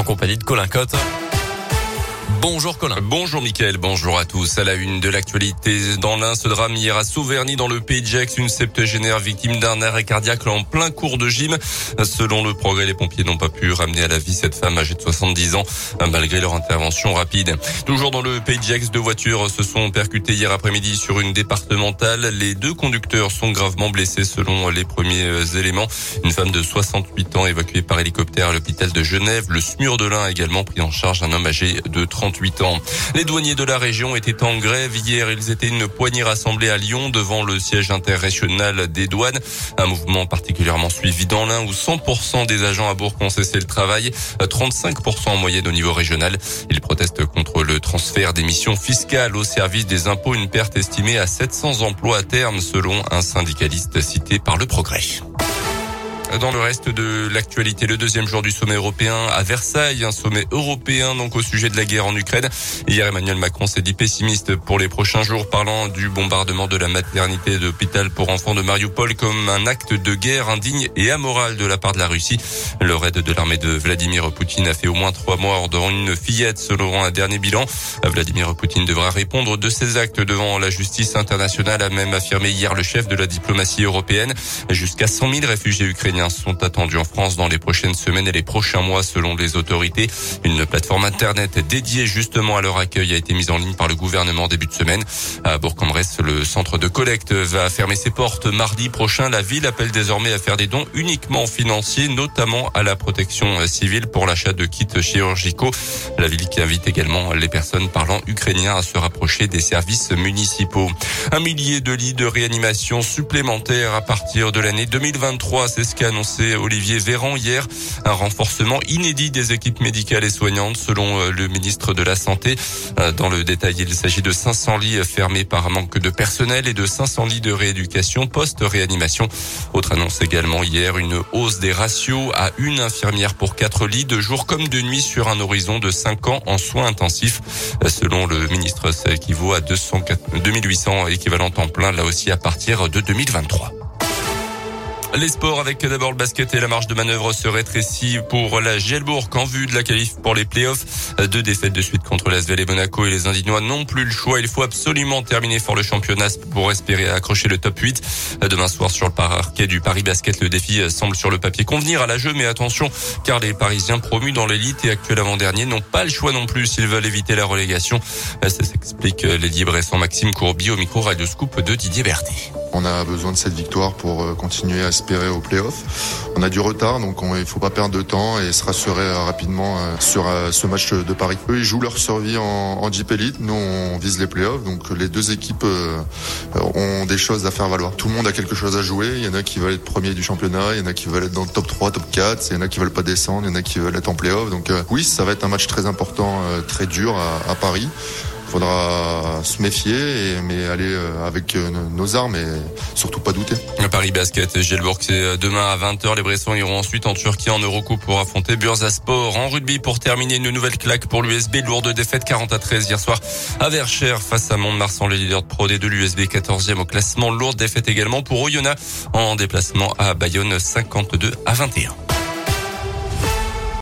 en compagnie de Colin Cotte. Bonjour Colin. Bonjour Mickaël, bonjour à tous. À la une de l'actualité, dans l'un, ce drame hier à Sauverny dans le pays de Gex, une septagénaire victime d'un arrêt cardiaque en plein cours de gym. Selon le progrès, les pompiers n'ont pas pu ramener à la vie cette femme âgée de 70 ans, malgré leur intervention rapide. Toujours dans le pays de Gex, deux voitures se sont percutées hier après-midi sur une départementale. Les deux conducteurs sont gravement blessés selon les premiers éléments. Une femme de 68 ans évacuée par hélicoptère à l'hôpital de Genève. Le SMUR de l'Ain a également pris en charge un homme âgé de 30 Les douaniers de la région étaient en grève hier. Ils étaient une poignée rassemblée à Lyon devant le siège interrégional des douanes. Un mouvement particulièrement suivi dans l'Ain où 100% des agents à Bourg ont cessé le travail, 35% en moyenne au niveau régional. Ils protestent contre le transfert des missions fiscales au service des impôts, une perte estimée à 700 emplois à terme selon un syndicaliste cité par le Progrès. Dans le reste de l'actualité, le deuxième jour du sommet européen à Versailles, un sommet européen donc au sujet de la guerre en Ukraine. Hier, Emmanuel Macron s'est dit pessimiste pour les prochains jours, parlant du bombardement de la maternité d'hôpital pour enfants de Mariupol comme un acte de guerre indigne et amoral de la part de la Russie. Le raid de l'armée de Vladimir Poutine a fait au moins trois morts dans une fillette selon un dernier bilan. Vladimir Poutine devra répondre de ses actes devant la justice internationale, a même affirmé hier le chef de la diplomatie européenne. Jusqu'à 100 000 réfugiés ukrainiens sont attendus en France dans les prochaines semaines et les prochains mois selon les autorités. Une plateforme internet dédiée justement à leur accueil a été mise en ligne par le gouvernement début de semaine. À Bourg-en-Bresse, le centre de collecte va fermer ses portes mardi prochain. La ville appelle désormais à faire des dons uniquement financiers, notamment à la protection civile pour l'achat de kits chirurgicaux. La ville qui invite également les personnes parlant ukrainien à se rapprocher des services municipaux. Un millier de lits de réanimation supplémentaires à partir de l'année 2023, c'est ce qu'a annoncé Olivier Véran hier. Un renforcement inédit des équipes médicales et soignantes selon euh, le ministre de la Santé. Euh, dans le détail, il s'agit de 500 lits fermés par manque de personnel et de 500 lits de rééducation post-réanimation. Autre annonce également hier, une hausse des ratios à une infirmière pour quatre lits de jour comme de nuit sur un horizon de 5 ans en soins intensifs. Euh, selon le ministre, ça équivaut à 200, 2800 équivalents temps plein, là aussi à partir de 2023. Les sports avec d'abord le basket et la marge de manœuvre se rétrécit pour la Gelbourg en vue de la qualif pour les playoffs. Deux défaites de suite contre l'Asvel et Monaco et les Indignois n'ont plus le choix. Il faut absolument terminer fort le championnat pour espérer accrocher le top 8. Demain soir sur le parquet du Paris Basket, le défi semble sur le papier convenir à la jeu, mais attention car les Parisiens promus dans l'élite et actuels avant-dernier n'ont pas le choix non plus s'ils veulent éviter la relégation. Ça s'explique les libres Maxime Courbi au micro Radio Scoop de Didier Berthet. On a besoin de cette victoire pour euh, continuer espérer. On a du retard, donc il ne faut pas perdre de temps et se rassurer euh, rapidement euh, sur ce match de Paris. Eux, ils jouent leur survie en, en Jeep Elite. Nous, on vise les playoffs. Donc les deux équipes ont des choses à faire valoir. Tout le monde a quelque chose à jouer. Il y en a qui veulent être premier du championnat, il y en a qui veulent être dans le top 3, top 4, il y en a qui veulent pas descendre, il y en a qui veulent être en playoff. Donc oui, ça va être un match très important, très dur à Paris faudra se méfier, mais aller euh, avec euh, nos armes et surtout pas douter. Paris Basket, Gielbourg, c'est euh, demain à 20h. Les Bressons iront ensuite en Turquie en Eurocoupe pour affronter Bursaspor. En rugby, pour terminer, une nouvelle claque pour l'USB. Lourde défaite 40 à 13 hier soir à Verchères face à Mont-de-Marsan, les leaders de Pro D de l'USB 14e au classement. Lourde défaite également pour Oyonnax en déplacement à Bayonne 52 à 21.